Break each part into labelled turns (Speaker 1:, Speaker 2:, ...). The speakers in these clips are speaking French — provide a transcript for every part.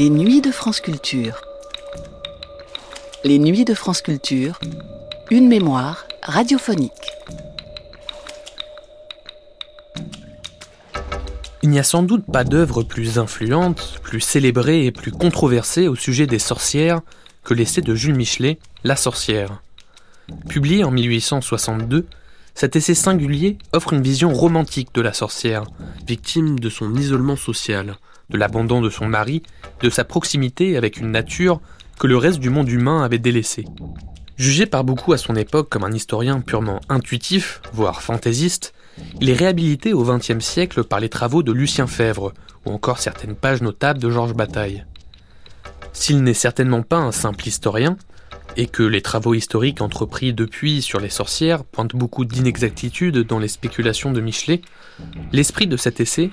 Speaker 1: Les Nuits de France Culture. Les Nuits de France Culture, une mémoire radiophonique.
Speaker 2: Il n'y a sans doute pas d'œuvre plus influente, plus célébrée et plus controversée au sujet des sorcières que l'essai de Jules Michelet, La sorcière. Publié en 1862, cet essai singulier offre une vision romantique de la sorcière, victime de son isolement social, de l'abandon de son mari, de sa proximité avec une nature que le reste du monde humain avait délaissée. Jugé par beaucoup à son époque comme un historien purement intuitif, voire fantaisiste, il est réhabilité au XXe siècle par les travaux de Lucien Fèvre, ou encore certaines pages notables de Georges Bataille. S'il n'est certainement pas un simple historien, et que les travaux historiques entrepris depuis sur les sorcières pointent beaucoup d'inexactitudes dans les spéculations de Michelet, l'esprit de cet essai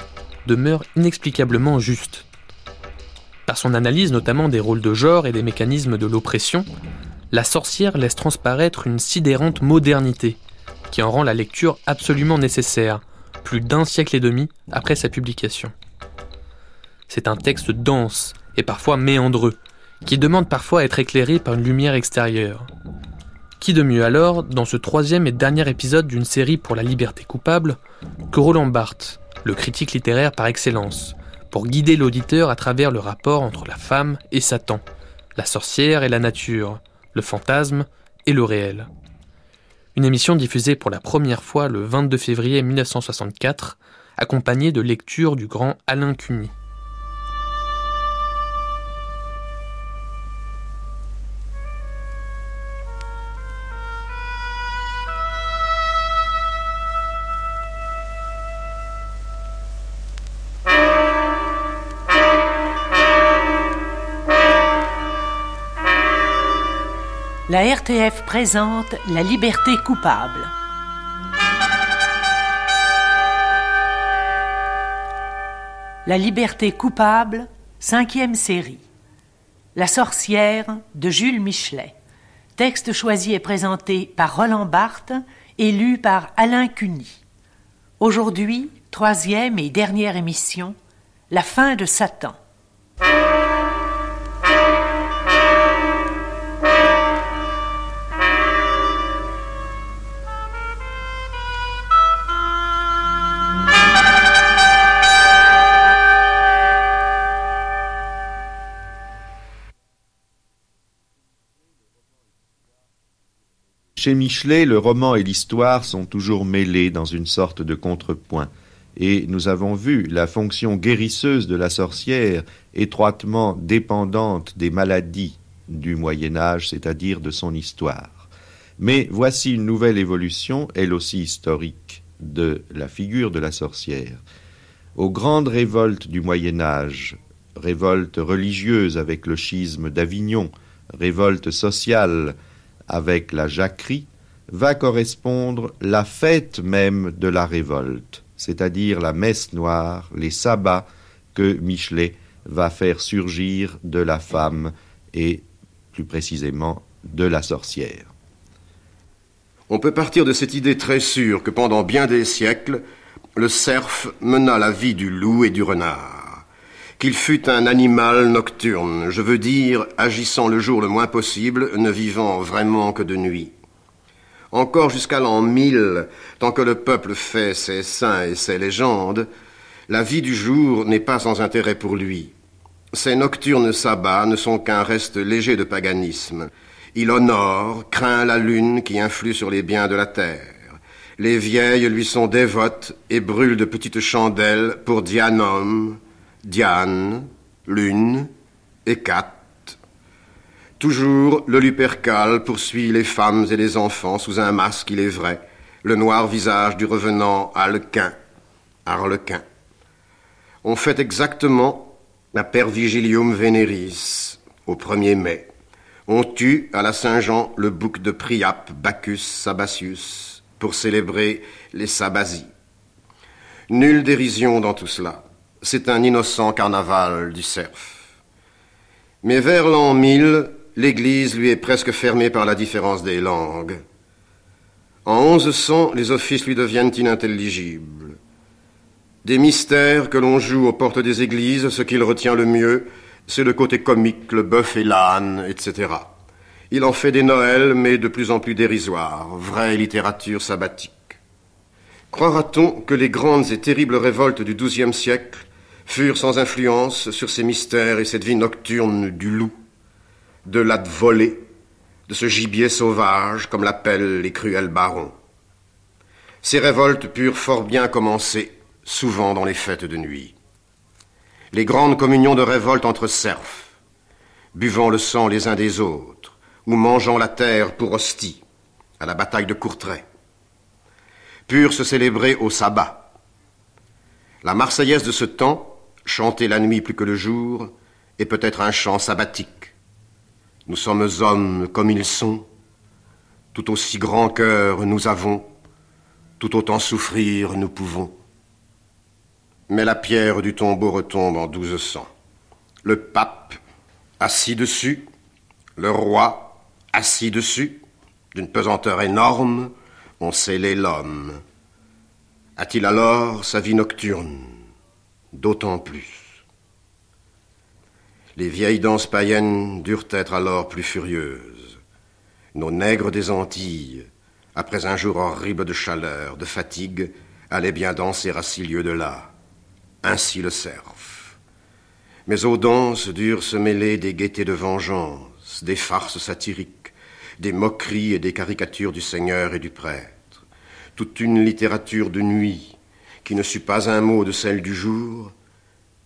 Speaker 2: demeure inexplicablement juste. Par son analyse notamment des rôles de genre et des mécanismes de l'oppression, la sorcière laisse transparaître une sidérante modernité, qui en rend la lecture absolument nécessaire, plus d'un siècle et demi après sa publication. C'est un texte dense et parfois méandreux, qui demande parfois à être éclairé par une lumière extérieure. Qui de mieux alors, dans ce troisième et dernier épisode d'une série pour la liberté coupable, que Roland Barthes, le critique littéraire par excellence, pour guider l'auditeur à travers le rapport entre la femme et Satan, la sorcière et la nature, le fantasme et le réel. Une émission diffusée pour la première fois le 22 février 1964, accompagnée de lectures du grand Alain Cuny.
Speaker 3: RTF présente La liberté coupable. La liberté coupable, cinquième série. La sorcière de Jules Michelet. Texte choisi et présenté par Roland Barthes et lu par Alain Cuny. Aujourd'hui, troisième et dernière émission, La fin de Satan.
Speaker 4: Chez Michelet, le roman et l'histoire sont toujours mêlés dans une sorte de contrepoint, et nous avons vu la fonction guérisseuse de la sorcière étroitement dépendante des maladies du Moyen Âge, c'est-à-dire de son histoire. Mais voici une nouvelle évolution, elle aussi historique, de la figure de la sorcière. Aux grandes révoltes du Moyen Âge, révolte religieuse avec le schisme d'Avignon, révolte sociale avec la jacquerie, va correspondre la fête même de la révolte, c'est-à-dire la messe noire, les sabbats que Michelet va faire surgir de la femme et plus précisément de la sorcière.
Speaker 5: On peut partir de cette idée très sûre que pendant bien des siècles, le cerf mena la vie du loup et du renard. Qu'il fût un animal nocturne, je veux dire agissant le jour le moins possible, ne vivant vraiment que de nuit. Encore jusqu'à l'an 1000, tant que le peuple fait ses saints et ses légendes, la vie du jour n'est pas sans intérêt pour lui. Ces nocturnes sabbats ne sont qu'un reste léger de paganisme. Il honore, craint la lune qui influe sur les biens de la terre. Les vieilles lui sont dévotes et brûlent de petites chandelles pour Dianum, Diane, Lune et Cat. Toujours le Lupercal poursuit les femmes et les enfants sous un masque, il est vrai, le noir visage du revenant Alquin, On fait exactement la per vigilium veneris, au 1er mai, on tue à la Saint-Jean le bouc de Priap, Bacchus Sabasius, pour célébrer les Sabasies. Nulle dérision dans tout cela. C'est un innocent carnaval du cerf. Mais vers l'an 1000, l'Église lui est presque fermée par la différence des langues. En 1100, les offices lui deviennent inintelligibles. Des mystères que l'on joue aux portes des églises, ce qu'il retient le mieux, c'est le côté comique, le bœuf et l'âne, etc. Il en fait des Noëls, mais de plus en plus dérisoires, vraie littérature sabbatique. Croira-t-on que les grandes et terribles révoltes du XIIe siècle furent sans influence sur ces mystères et cette vie nocturne du loup, de l'âne volée, de ce gibier sauvage, comme l'appellent les cruels barons Ces révoltes purent fort bien commencer, souvent dans les fêtes de nuit. Les grandes communions de révolte entre serfs, buvant le sang les uns des autres, ou mangeant la terre pour hostie, à la bataille de Courtrai, purent se célébrer au sabbat. La Marseillaise de ce temps, chantée la nuit plus que le jour, est peut-être un chant sabbatique. Nous sommes hommes comme ils sont, tout aussi grand cœur nous avons, tout autant souffrir nous pouvons. Mais la pierre du tombeau retombe en douze cents. Le pape, assis dessus, le roi, assis dessus, d'une pesanteur énorme, ont scellé l'homme. A-t-il alors sa vie nocturne? D'autant plus. Les vieilles danses païennes durent être alors plus furieuses. Nos nègres des Antilles, après un jour horrible de chaleur, de fatigue, allaient bien danser à six lieues de là. Ainsi le cerf. Mais aux danses durent se mêler des gaietés de vengeance, des farces satiriques, des moqueries et des caricatures du Seigneur et du prêtre, toute une littérature de nuit qui ne sut pas un mot de celle du jour,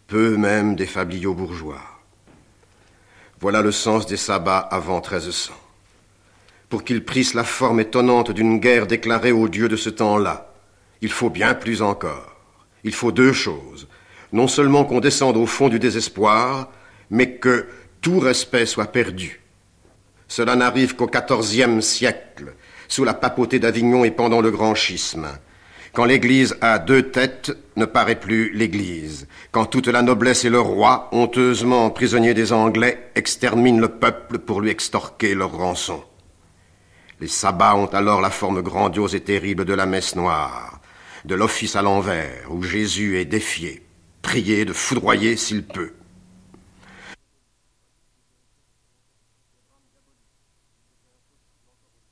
Speaker 5: peu même des fabliaux bourgeois. Voilà le sens des sabbats avant 1300. Pour qu'ils prissent la forme étonnante d'une guerre déclarée aux dieux de ce temps-là, il faut bien plus encore. Il faut deux choses. Non seulement qu'on descende au fond du désespoir, mais que tout respect soit perdu. Cela n'arrive qu'au XIVe siècle, sous la papauté d'Avignon et pendant le grand schisme. Quand l'Église a deux têtes, ne paraît plus l'Église. Quand toute la noblesse et le roi, honteusement prisonniers des Anglais, exterminent le peuple pour lui extorquer leur rançon. Les sabbats ont alors la forme grandiose et terrible de la messe noire, de l'office à l'envers, où Jésus est défié, prié de foudroyer s'il peut.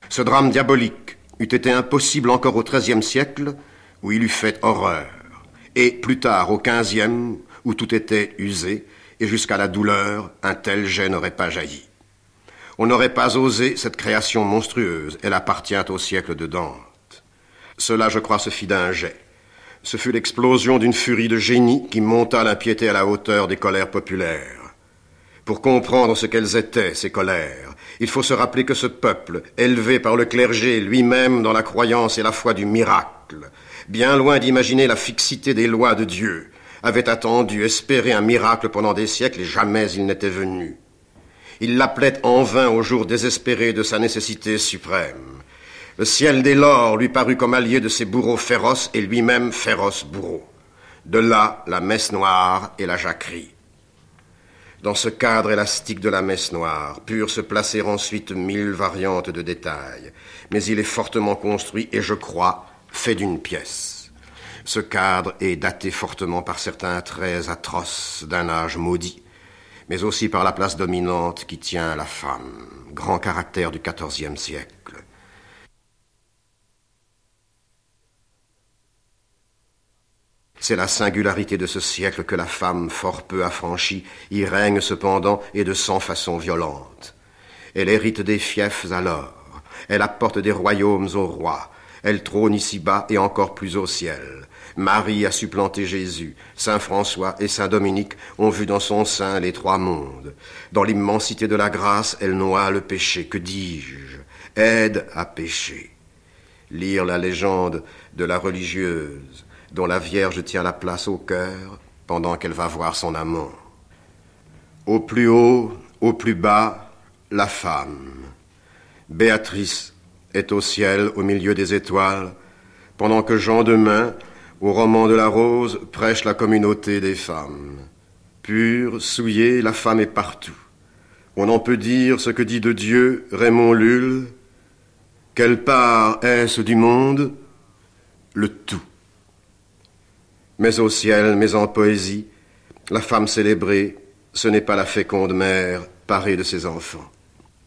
Speaker 5: Ce drame diabolique eût été impossible encore au XIIIe siècle, où il eût fait horreur, et plus tard au XVe, où tout était usé, et jusqu'à la douleur, un tel jet n'aurait pas jailli. On n'aurait pas osé cette création monstrueuse, elle appartient au siècle de Dante. Cela, je crois, se fit d'un jet. Ce fut l'explosion d'une furie de génie qui monta l'impiété à la hauteur des colères populaires. Pour comprendre ce qu'elles étaient, ces colères, il faut se rappeler que ce peuple, élevé par le clergé lui-même dans la croyance et la foi du miracle, bien loin d'imaginer la fixité des lois de Dieu, avait attendu, espéré un miracle pendant des siècles et jamais il n'était venu. Il l'appelait en vain au jour désespéré de sa nécessité suprême. Le ciel des lors lui parut comme allié de ses bourreaux féroces et lui-même féroce bourreau. De là la messe noire et la jacquerie. Dans ce cadre élastique de la messe noire purent se placer ensuite mille variantes de détails, mais il est fortement construit et je crois fait d'une pièce. Ce cadre est daté fortement par certains traits atroces d'un âge maudit, mais aussi par la place dominante qui tient la femme, grand caractère du XIVe siècle. C'est la singularité de ce siècle que la femme, fort peu affranchie, y règne cependant et de cent façons violentes. Elle hérite des fiefs alors, elle apporte des royaumes au roi, elle trône ici-bas et encore plus au ciel. Marie a supplanté Jésus, Saint François et Saint Dominique ont vu dans son sein les trois mondes. Dans l'immensité de la grâce, elle noie le péché, que dis-je? Aide à pécher. Lire la légende de la religieuse, dont la Vierge tient la place au cœur pendant qu'elle va voir son amant. Au plus haut, au plus bas, la femme. Béatrice au ciel, au milieu des étoiles, pendant que Jean Demain, au roman de la rose, prêche la communauté des femmes. Pure, souillée, la femme est partout. On en peut dire ce que dit de Dieu Raymond Lulle. Quelle part est-ce du monde? Le tout. Mais au ciel, mais en poésie, la femme célébrée, ce n'est pas la féconde mère parée de ses enfants.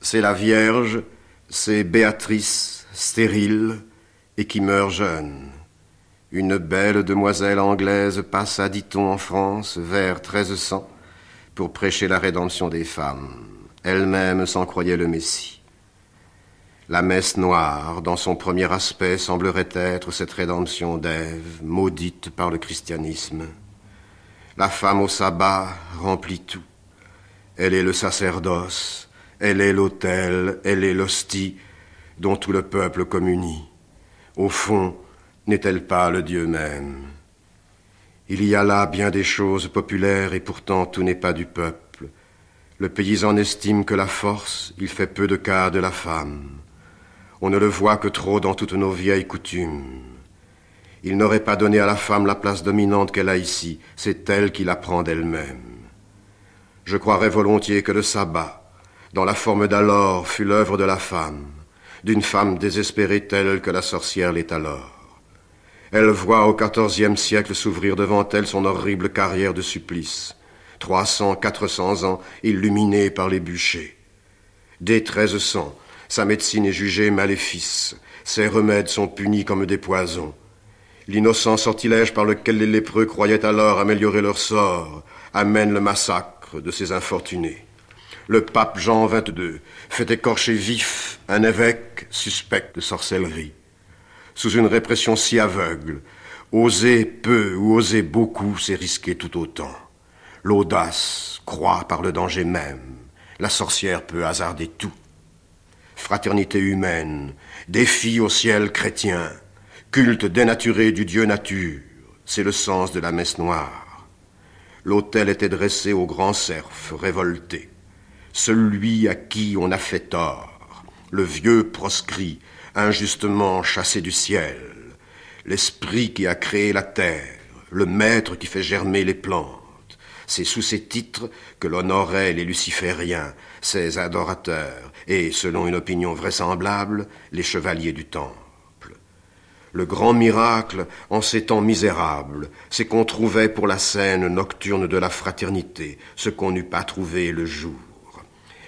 Speaker 5: C'est la Vierge, c'est Béatrice, stérile, et qui meurt jeune. Une belle demoiselle anglaise passa, dit-on, en France vers 1300 pour prêcher la rédemption des femmes. Elle-même s'en croyait le Messie. La messe noire, dans son premier aspect, semblerait être cette rédemption d'Ève, maudite par le christianisme. La femme au sabbat remplit tout. Elle est le sacerdoce, elle est l'autel, elle est l'hostie dont tout le peuple communie. Au fond, n'est-elle pas le Dieu même? Il y a là bien des choses populaires et pourtant tout n'est pas du peuple. Le paysan estime que la force, il fait peu de cas de la femme. On ne le voit que trop dans toutes nos vieilles coutumes. Il n'aurait pas donné à la femme la place dominante qu'elle a ici, c'est elle qui la prend d'elle-même. Je croirais volontiers que le sabbat, dans la forme d'alors, fut l'œuvre de la femme, d'une femme désespérée telle que la sorcière l'est alors. Elle voit au quatorzième siècle s'ouvrir devant elle son horrible carrière de supplice. Trois cents, quatre cents ans illuminée par les bûchers. Dès treize cents, sa médecine est jugée maléfice. Ses remèdes sont punis comme des poisons. L'innocent sortilège par lequel les lépreux croyaient alors améliorer leur sort amène le massacre de ces infortunés. Le pape Jean XXII fait écorcher vif un évêque suspect de sorcellerie sous une répression si aveugle. Oser peu ou oser beaucoup, c'est risquer tout autant. L'audace croit par le danger même. La sorcière peut hasarder tout. Fraternité humaine, défi au ciel chrétien, culte dénaturé du Dieu nature, c'est le sens de la messe noire. L'autel était dressé au grand cerf, révolté, celui à qui on a fait tort, le vieux proscrit, injustement chassé du ciel, l'esprit qui a créé la terre, le maître qui fait germer les plantes. C'est sous ces titres que l'on aurait les lucifériens, ses adorateurs, et, selon une opinion vraisemblable, les chevaliers du temple. Le grand miracle, en ces temps misérables, c'est qu'on trouvait pour la scène nocturne de la fraternité ce qu'on n'eût pas trouvé le jour.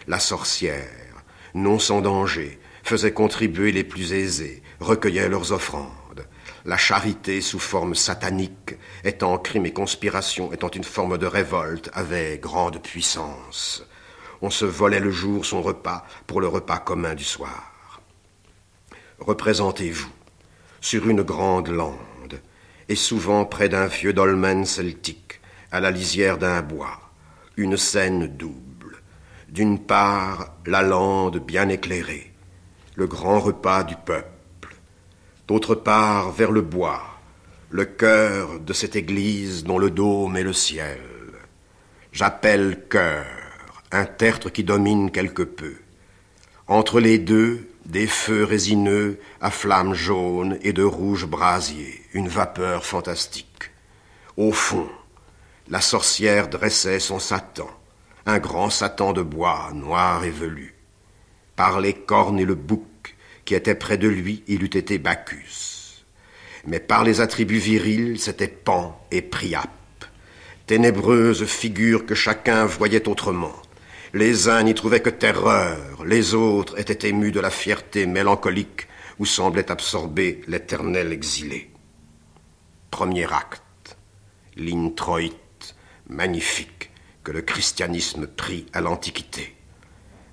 Speaker 5: La sorcière, non sans danger, faisait contribuer les plus aisés, recueillait leurs offrandes. La charité sous forme satanique, étant crime et conspiration, étant une forme de révolte, avait grande puissance. On se volait le jour son repas pour le repas commun du soir. Représentez-vous, sur une grande lande, et souvent près d'un vieux dolmen celtique, à la lisière d'un bois, une scène double. D'une part, la lande bien éclairée, le grand repas du peuple. D'autre part, vers le bois, le cœur de cette église dont le dôme est le ciel. J'appelle cœur, un tertre qui domine quelque peu. Entre les deux, des feux résineux à flammes jaunes et de rouges brasiers, une vapeur fantastique. Au fond, la sorcière dressait son Satan, un grand Satan de bois noir et velu. Par les cornes et le bouc qui étaient près de lui, il eût été Bacchus. Mais par les attributs virils, c'était Pan et Priape, ténébreuses figures que chacun voyait autrement. Les uns n'y trouvaient que terreur, les autres étaient émus de la fierté mélancolique où semblait absorber l'éternel exilé. Premier acte, l'introïte magnifique que le christianisme prit à l'Antiquité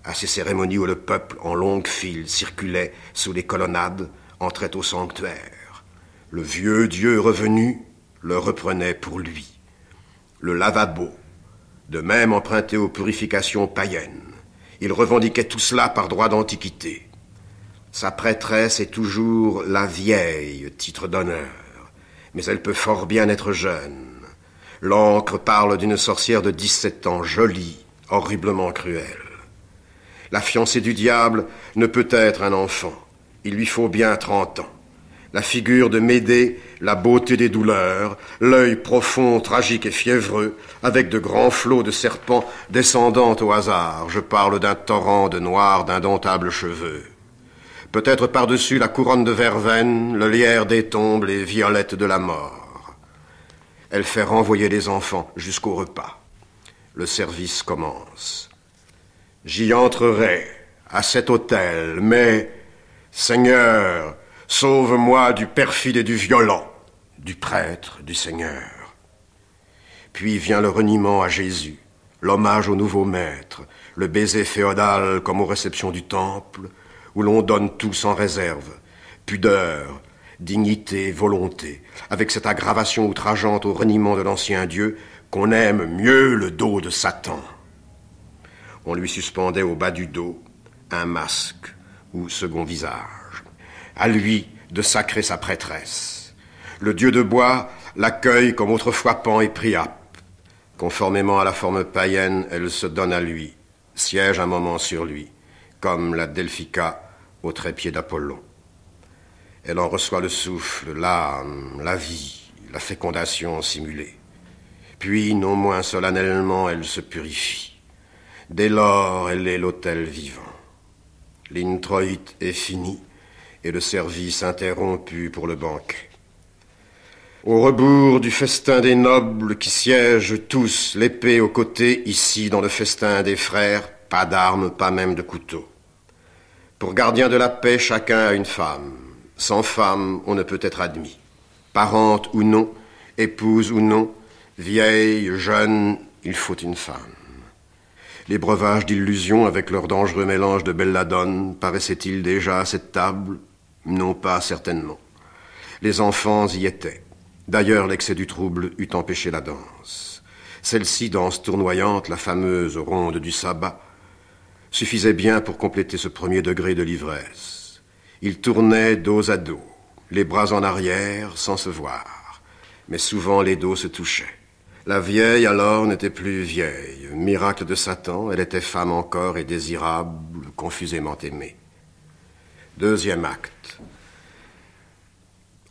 Speaker 5: à ces cérémonies où le peuple en longue file circulait sous les colonnades, entrait au sanctuaire. Le vieux Dieu revenu le reprenait pour lui. Le lavabo, de même emprunté aux purifications païennes. Il revendiquait tout cela par droit d'antiquité. Sa prêtresse est toujours la vieille, titre d'honneur, mais elle peut fort bien être jeune. L'encre parle d'une sorcière de dix-sept ans, jolie, horriblement cruel. La fiancée du diable ne peut être un enfant. Il lui faut bien trente ans. La figure de Médée, la beauté des douleurs, l'œil profond, tragique et fiévreux, avec de grands flots de serpents descendant au hasard. Je parle d'un torrent de noirs, d'indomptables cheveux. Peut-être par-dessus la couronne de verveine, le lierre des tombes, les violettes de la mort. Elle fait renvoyer les enfants jusqu'au repas. Le service commence. J'y entrerai, à cet hôtel, mais, Seigneur, sauve-moi du perfide et du violent, du prêtre, du Seigneur. Puis vient le reniement à Jésus, l'hommage au nouveau maître, le baiser féodal comme aux réceptions du temple, où l'on donne tout sans réserve, pudeur, dignité, volonté, avec cette aggravation outrageante au reniement de l'ancien Dieu qu'on aime mieux le dos de Satan. On lui suspendait au bas du dos un masque ou second visage. À lui de sacrer sa prêtresse. Le dieu de bois l'accueille comme autrefois Pan et Priap. Conformément à la forme païenne, elle se donne à lui, siège un moment sur lui, comme la Delphica au trépied d'Apollon. Elle en reçoit le souffle, l'âme, la vie, la fécondation simulée. Puis, non moins solennellement, elle se purifie. Dès lors, elle est l'autel vivant. L'introïte est fini et le service interrompu pour le banquet. Au rebours du festin des nobles qui siègent tous l'épée au côté, ici dans le festin des frères, pas d'armes, pas même de couteau. Pour gardien de la paix, chacun a une femme. Sans femme, on ne peut être admis. Parente ou non, épouse ou non, Vieille, jeune, il faut une femme. Les breuvages d'illusions avec leur dangereux mélange de belladone paraissaient-ils déjà à cette table? Non pas certainement. Les enfants y étaient. D'ailleurs, l'excès du trouble eût empêché la danse. Celle-ci, danse tournoyante, la fameuse ronde du sabbat, suffisait bien pour compléter ce premier degré de l'ivresse. Ils tournaient dos à dos, les bras en arrière, sans se voir, mais souvent les dos se touchaient. La vieille alors n'était plus vieille. Miracle de Satan, elle était femme encore et désirable, confusément aimée. Deuxième acte.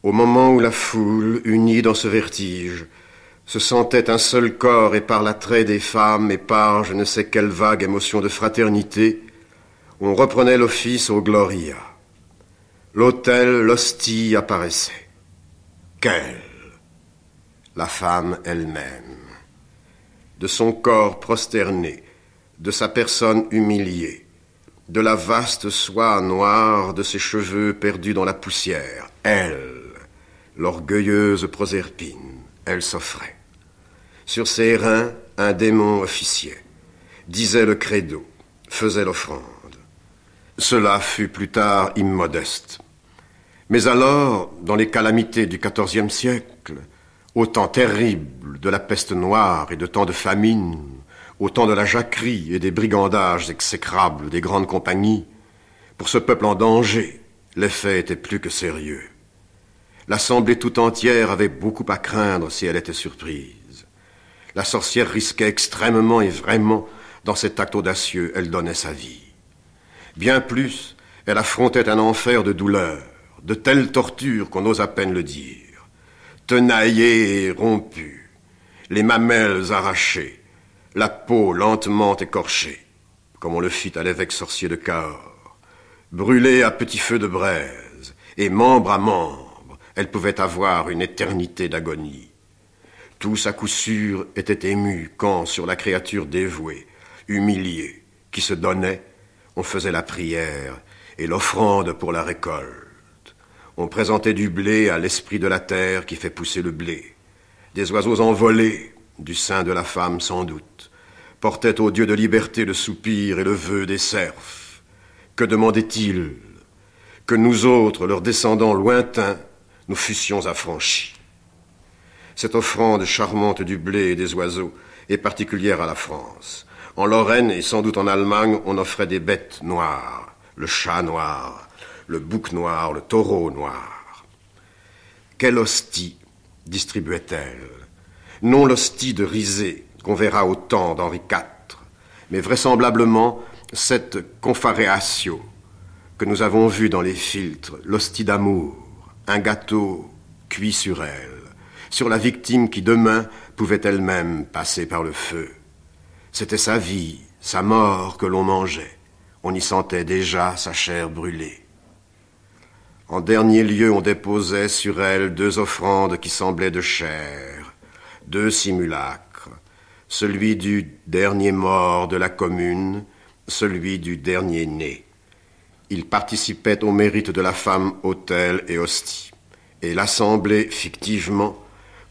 Speaker 5: Au moment où la foule, unie dans ce vertige, se sentait un seul corps et par l'attrait des femmes et par je ne sais quelle vague émotion de fraternité, on reprenait l'office au Gloria. L'autel, l'hostie apparaissait. Quelle? La femme elle-même. De son corps prosterné, de sa personne humiliée, de la vaste soie noire de ses cheveux perdus dans la poussière, elle, l'orgueilleuse Proserpine, elle s'offrait. Sur ses reins, un démon officiait, disait le credo, faisait l'offrande. Cela fut plus tard immodeste. Mais alors, dans les calamités du XIVe siècle, au temps terrible de la peste noire et de tant de famine, au temps de la jacquerie et des brigandages exécrables des grandes compagnies, pour ce peuple en danger, l'effet était plus que sérieux. L'assemblée tout entière avait beaucoup à craindre si elle était surprise. La sorcière risquait extrêmement et vraiment, dans cet acte audacieux, elle donnait sa vie. Bien plus, elle affrontait un enfer de douleur, de telles tortures qu'on ose à peine le dire tenaillé et rompu, les mamelles arrachées, la peau lentement écorchée, comme on le fit à l'évêque sorcier de Cahors, brûlée à petit feu de braise, et membre à membre, elle pouvait avoir une éternité d'agonie. Tous à coup sûr étaient émus quand, sur la créature dévouée, humiliée, qui se donnait, on faisait la prière et l'offrande pour la récolte. On présentait du blé à l'esprit de la terre qui fait pousser le blé. Des oiseaux envolés, du sein de la femme sans doute, portaient au Dieu de liberté le soupir et le vœu des serfs. Que demandaient-ils Que nous autres, leurs descendants lointains, nous fussions affranchis? Cette offrande charmante du blé et des oiseaux est particulière à la France. En Lorraine et sans doute en Allemagne, on offrait des bêtes noires, le chat noir, le bouc noir, le taureau noir. Quelle hostie distribuait-elle Non l'hostie de risée qu'on verra au temps d'Henri IV, mais vraisemblablement cette confareatio que nous avons vu dans les filtres, l'hostie d'amour, un gâteau cuit sur elle, sur la victime qui demain pouvait elle-même passer par le feu. C'était sa vie, sa mort que l'on mangeait. On y sentait déjà sa chair brûlée. En dernier lieu, on déposait sur elle deux offrandes qui semblaient de chair, deux simulacres, celui du dernier mort de la commune, celui du dernier né. Il participait au mérite de la femme autel et hostie, et l'assemblée, fictivement,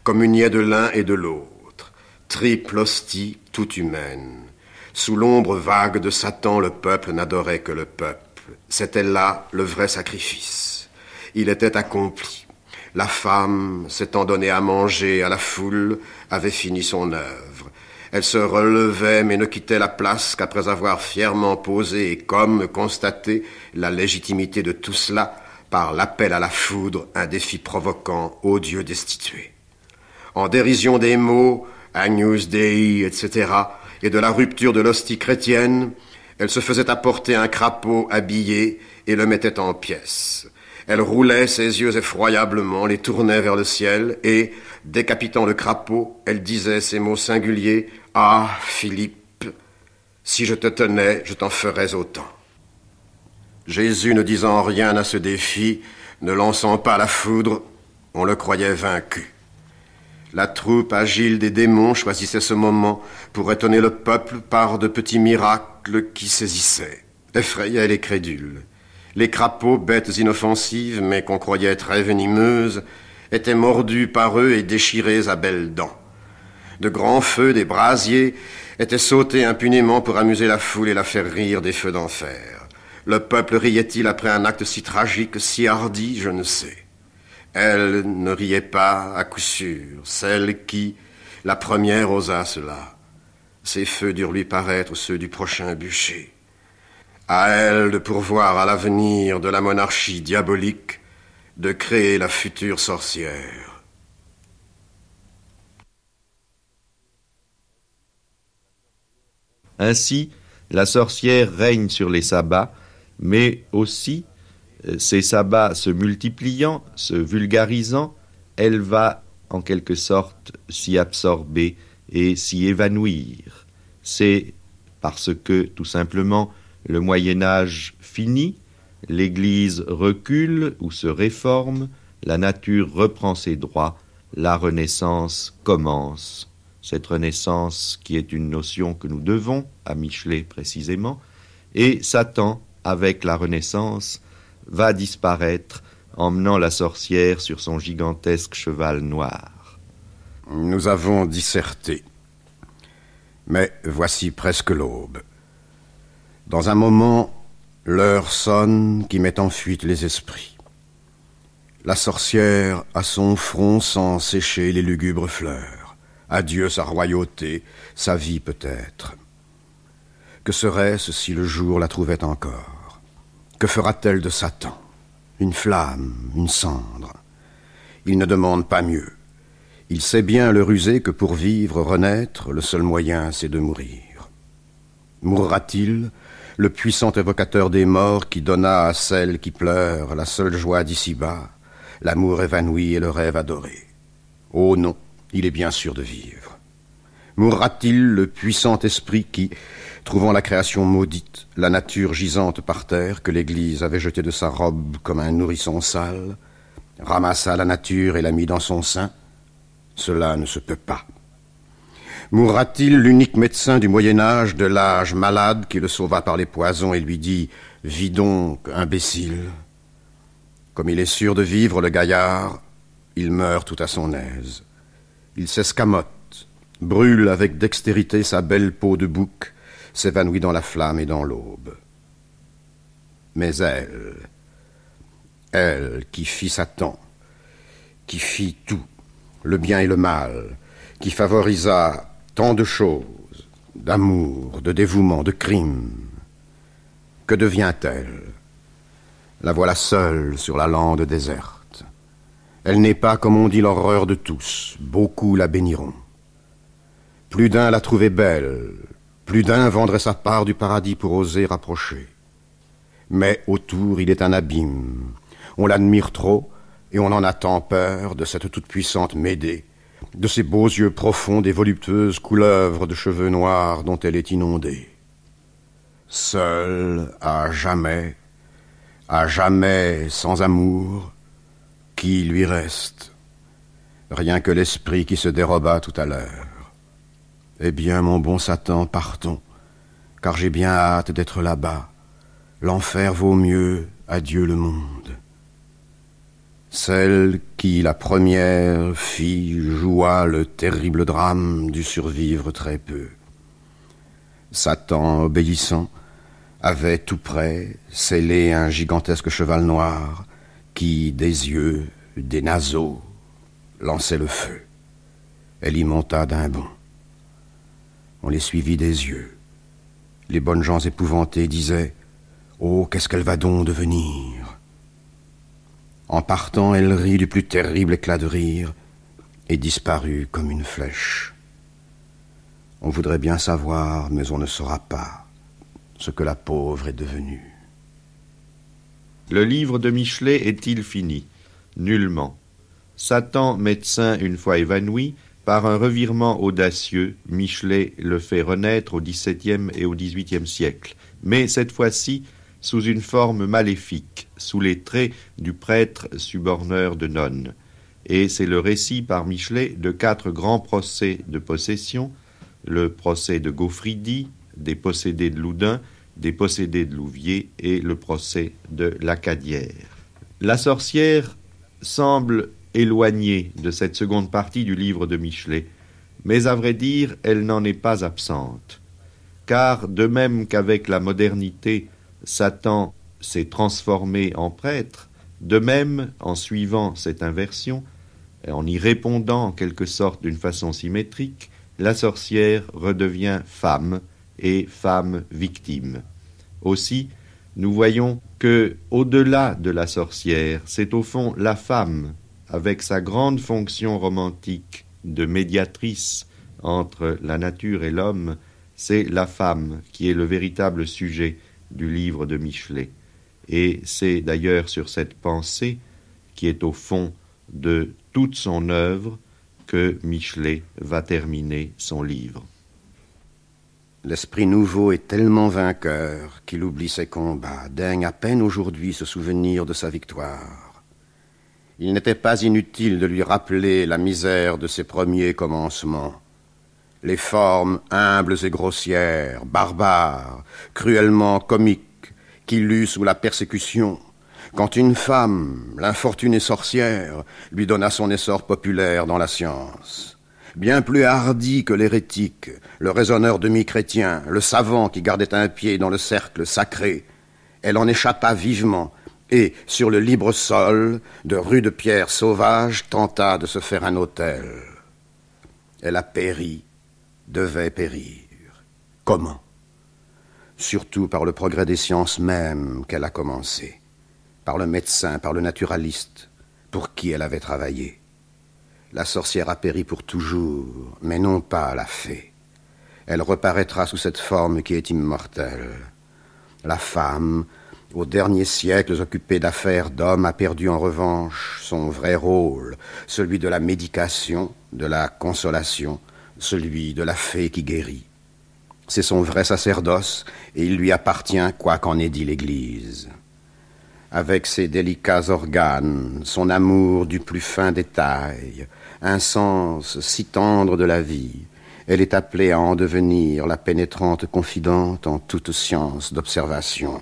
Speaker 5: communiait de l'un et de l'autre, triple hostie toute humaine. Sous l'ombre vague de Satan, le peuple n'adorait que le peuple. C'était là le vrai sacrifice. Il était accompli. La femme, s'étant donnée à manger à la foule, avait fini son œuvre. Elle se relevait mais ne quittait la place qu'après avoir fièrement posé et comme constaté la légitimité de tout cela par l'appel à la foudre, un défi provoquant ô Dieu destitué. En dérision des mots, Agnus Dei, etc., et de la rupture de l'hostie chrétienne, elle se faisait apporter un crapaud habillé et le mettait en pièces. Elle roulait ses yeux effroyablement, les tournait vers le ciel, et, décapitant le crapaud, elle disait ces mots singuliers Ah, Philippe, si je te tenais, je t'en ferais autant. Jésus ne disant rien à ce défi, ne lançant pas la foudre, on le croyait vaincu. La troupe agile des démons choisissait ce moment pour étonner le peuple par de petits miracles qui saisissaient, effrayaient les crédules. Les crapauds, bêtes inoffensives, mais qu'on croyait très venimeuses, étaient mordus par eux et déchirés à belles dents. De grands feux, des brasiers, étaient sautés impunément pour amuser la foule et la faire rire des feux d'enfer. Le peuple riait-il après un acte si tragique, si hardi, je ne sais. Elle ne riait pas, à coup sûr, celle qui, la première, osa cela. Ses feux durent lui paraître ceux du prochain bûcher. À elle de pourvoir à l'avenir de la monarchie diabolique de créer la future sorcière.
Speaker 4: Ainsi, la sorcière règne sur les sabbats, mais aussi, ces sabbats se multipliant, se vulgarisant, elle va en quelque sorte s'y absorber et s'y évanouir. C'est parce que, tout simplement, le Moyen Âge finit, l'Église recule ou se réforme, la nature reprend ses droits, la Renaissance commence. Cette Renaissance qui est une notion que nous devons à Michelet précisément, et Satan, avec la Renaissance, va disparaître, emmenant la sorcière sur son gigantesque cheval noir.
Speaker 5: Nous avons disserté. Mais voici presque l'aube. Dans un moment, l'heure sonne qui met en fuite les esprits. La sorcière a son front sans sécher les lugubres fleurs. Adieu sa royauté, sa vie peut-être. Que serait-ce si le jour la trouvait encore? Que fera-t-elle de Satan? Une flamme, une cendre Il ne demande pas mieux. Il sait bien le rusé que pour vivre, renaître, le seul moyen, c'est de mourir. Mourra-t-il le puissant évocateur des morts qui donna à celle qui pleure la seule joie d'ici-bas, l'amour évanoui et le rêve adoré? Oh non, il est bien sûr de vivre. Mourra-t-il le puissant esprit qui, trouvant la création maudite, la nature gisante par terre que l'Église avait jetée de sa robe comme un nourrisson sale, ramassa la nature et la mit dans son sein Cela ne se peut pas. Mourra-t-il l'unique médecin du Moyen Âge de l'âge malade qui le sauva par les poisons et lui dit Vis donc, imbécile Comme il est sûr de vivre, le gaillard, il meurt tout à son aise. Il s'escamote, brûle avec dextérité sa belle peau de bouc, s'évanouit dans la flamme et dans l'aube. Mais elle, elle qui fit Satan, qui fit tout, le bien et le mal, qui favorisa tant de choses, d'amour, de dévouement, de crime. Que devient-elle? La voilà seule sur la lande déserte. Elle n'est pas, comme on dit, l'horreur de tous. Beaucoup la béniront. Plus d'un la trouvait belle, Plus d'un vendrait sa part du paradis pour oser rapprocher. Mais autour, il est un abîme. On l'admire trop et on en attend peur de cette toute-puissante Médée, de ces beaux yeux profonds des voluptueuses couleuvres de cheveux noirs dont elle est inondée. Seule, à jamais, à jamais sans amour, qui lui reste? Rien que l'esprit qui se déroba tout à l'heure. Eh bien, mon bon Satan, partons, car j'ai bien hâte d'être là-bas. L'enfer vaut mieux, adieu le monde. Celle qui, la première, fit, joua le terrible drame du survivre très peu. Satan, obéissant, avait tout près scellé un gigantesque cheval noir qui, des yeux, des naseaux, lançait le feu. Elle y monta d'un bond. On les suivit des yeux. Les bonnes gens épouvantés disaient Oh, qu'est-ce qu'elle va donc devenir? En partant, elle rit du plus terrible éclat de rire et disparut comme une flèche. On voudrait bien savoir, mais on ne saura pas ce que la pauvre est devenue.
Speaker 4: Le livre de Michelet est-il fini? Nullement. Satan, médecin une fois évanoui, par un revirement audacieux, Michelet le fait renaître au XVIIe et au XVIIIe siècle. Mais cette fois-ci, sous une forme maléfique, sous les traits du prêtre suborneur de nonnes. Et c'est le récit par Michelet de quatre grands procès de possession, le procès de Gaufridi, des possédés de Loudun, des possédés de Louviers et le procès de l'Acadière. La sorcière semble éloignée de cette seconde partie du livre de Michelet, mais à vrai dire, elle n'en est pas absente. Car, de même qu'avec la modernité, Satan s'est transformé en prêtre, de même, en suivant cette inversion, en y répondant en quelque sorte d'une façon symétrique, la sorcière redevient femme et femme victime. Aussi, nous voyons que, au-delà de la sorcière, c'est au fond la femme, avec sa grande fonction romantique de médiatrice entre la nature et l'homme, c'est la femme qui est le véritable sujet du livre de Michelet. Et c'est d'ailleurs sur cette pensée qui est au fond de toute son œuvre que Michelet va terminer son livre.
Speaker 5: L'esprit nouveau est tellement vainqueur qu'il oublie ses combats, daigne à peine aujourd'hui se souvenir de sa victoire. Il n'était pas inutile de lui rappeler la misère de ses premiers commencements les formes humbles et grossières, barbares, cruellement comiques, qu'il eut sous la persécution, quand une femme, l'infortunée sorcière, lui donna son essor populaire dans la science. Bien plus hardi que l'hérétique, le raisonneur demi-chrétien, le savant qui gardait un pied dans le cercle sacré, elle en échappa vivement et, sur le libre sol, de rudes pierres sauvages, tenta de se faire un hôtel. Elle a péri devait périr. Comment? Surtout par le progrès des sciences mêmes qu'elle a commencé, par le médecin, par le naturaliste, pour qui elle avait travaillé. La sorcière a péri pour toujours, mais non pas la fée. Elle reparaîtra sous cette forme qui est immortelle. La femme, aux derniers siècles occupée d'affaires d'hommes, a perdu en revanche son vrai rôle, celui de la médication, de la consolation, celui de la fée qui guérit. C'est son vrai sacerdoce, et il lui appartient quoi qu'en ait dit l'Église. Avec ses délicats organes, son amour du plus fin détail, un sens si tendre de la vie, elle est appelée à en devenir la pénétrante confidente en toute science d'observation.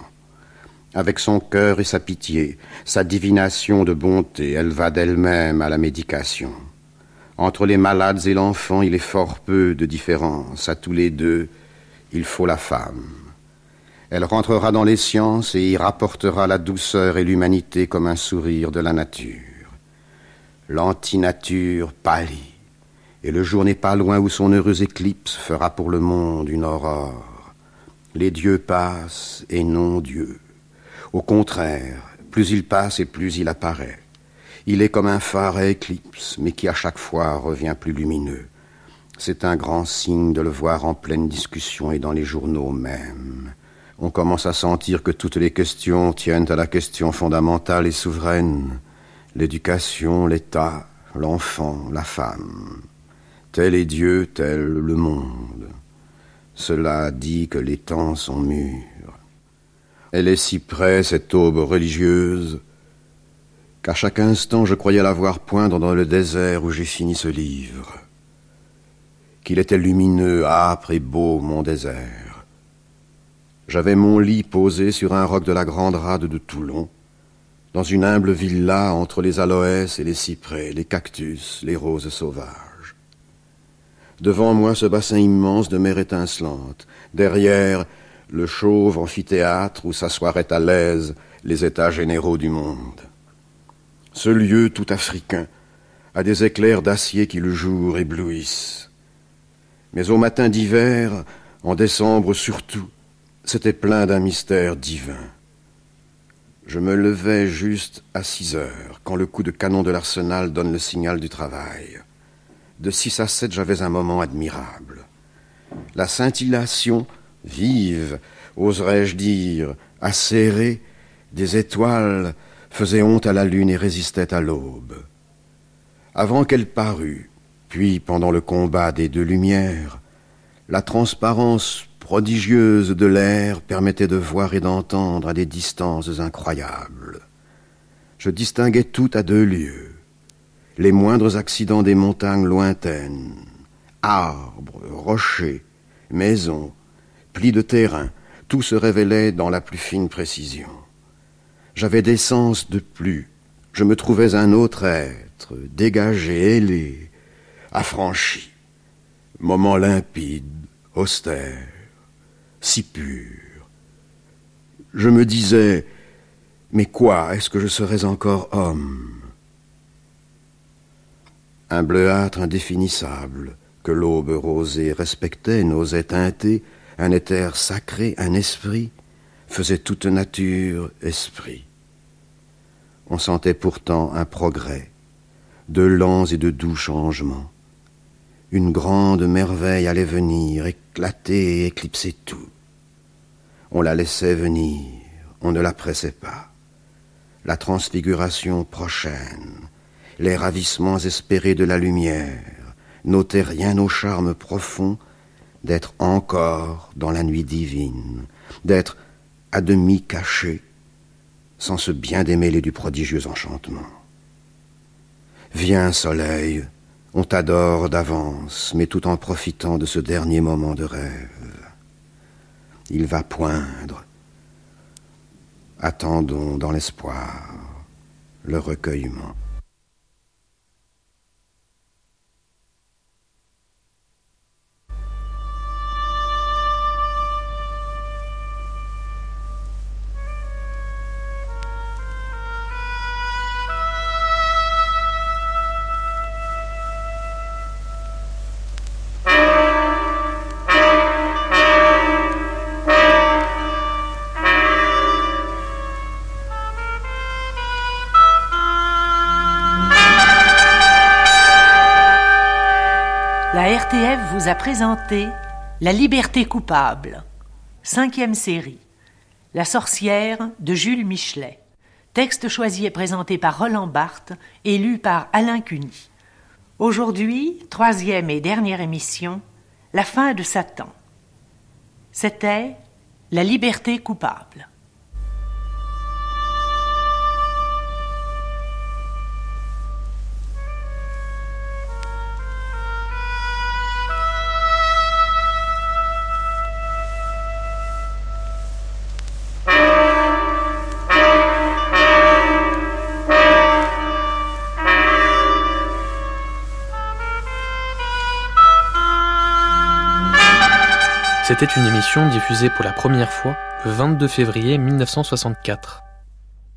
Speaker 5: Avec son cœur et sa pitié, sa divination de bonté, elle va d'elle-même à la médication. Entre les malades et l'enfant, il est fort peu de différence. À tous les deux, il faut la femme. Elle rentrera dans les sciences et y rapportera la douceur et l'humanité comme un sourire de la nature. L'antinature pâlit, et le jour n'est pas loin où son heureuse éclipse fera pour le monde une aurore. Les dieux passent et non Dieu. Au contraire, plus il passe et plus il apparaît. Il est comme un phare à éclipse, mais qui à chaque fois revient plus lumineux. C'est un grand signe de le voir en pleine discussion et dans les journaux même. On commence à sentir que toutes les questions tiennent à la question fondamentale et souveraine. L'éducation, l'État, l'enfant, la femme. Tel est Dieu, tel le monde. Cela dit que les temps sont mûrs. Elle est si près, cette aube religieuse, qu'à chaque instant je croyais la voir poindre dans le désert où j'ai fini ce livre. Qu'il était lumineux, âpre et beau, mon désert. J'avais mon lit posé sur un roc de la Grande Rade de Toulon, dans une humble villa entre les aloès et les cyprès, les cactus, les roses sauvages. Devant moi ce bassin immense de mer étincelante, derrière le chauve amphithéâtre où s'assoiraient à l'aise les états généraux du monde. Ce lieu tout africain a des éclairs d'acier qui le jour éblouissent. Mais au matin d'hiver, en décembre surtout, c'était plein d'un mystère divin. Je me levais juste à six heures, quand le coup de canon de l'arsenal donne le signal du travail. De six à sept, j'avais un moment admirable. La scintillation vive, oserais-je dire, acérée, des étoiles faisait honte à la lune et résistait à l'aube. Avant qu'elle parût, puis pendant le combat des deux lumières, la transparence prodigieuse de l'air permettait de voir et d'entendre à des distances incroyables. Je distinguais tout à deux lieues, les moindres accidents des montagnes lointaines, arbres, rochers, maisons, plis de terrain, tout se révélait dans la plus fine précision. J'avais des sens de plus, je me trouvais un autre être, dégagé, ailé, affranchi, moment limpide, austère, si pur. Je me disais, mais quoi, est-ce que je serais encore homme? Un bleuâtre indéfinissable, que l'aube rosée respectait, n'osait teinter, un éther sacré, un esprit, faisait toute nature esprit. On sentait pourtant un progrès, de lents et de doux changements. Une grande merveille allait venir, éclater et éclipser tout. On la laissait venir, on ne la pressait pas. La transfiguration prochaine, les ravissements espérés de la lumière, n'ôtaient rien au charme profond d'être encore dans la nuit divine, d'être à demi caché, sans se bien démêler du prodigieux enchantement. Viens, soleil, on t'adore d'avance, mais tout en profitant de ce dernier moment de rêve. Il va poindre. Attendons dans l'espoir le recueillement.
Speaker 3: Vous a présenté La liberté coupable, cinquième série, La sorcière de Jules Michelet. Texte choisi et présenté par Roland Barthes et lu par Alain Cuny. Aujourd'hui, troisième et dernière émission, La fin de Satan. C'était La liberté coupable.
Speaker 2: C'était une émission diffusée pour la première fois le 22 février 1964.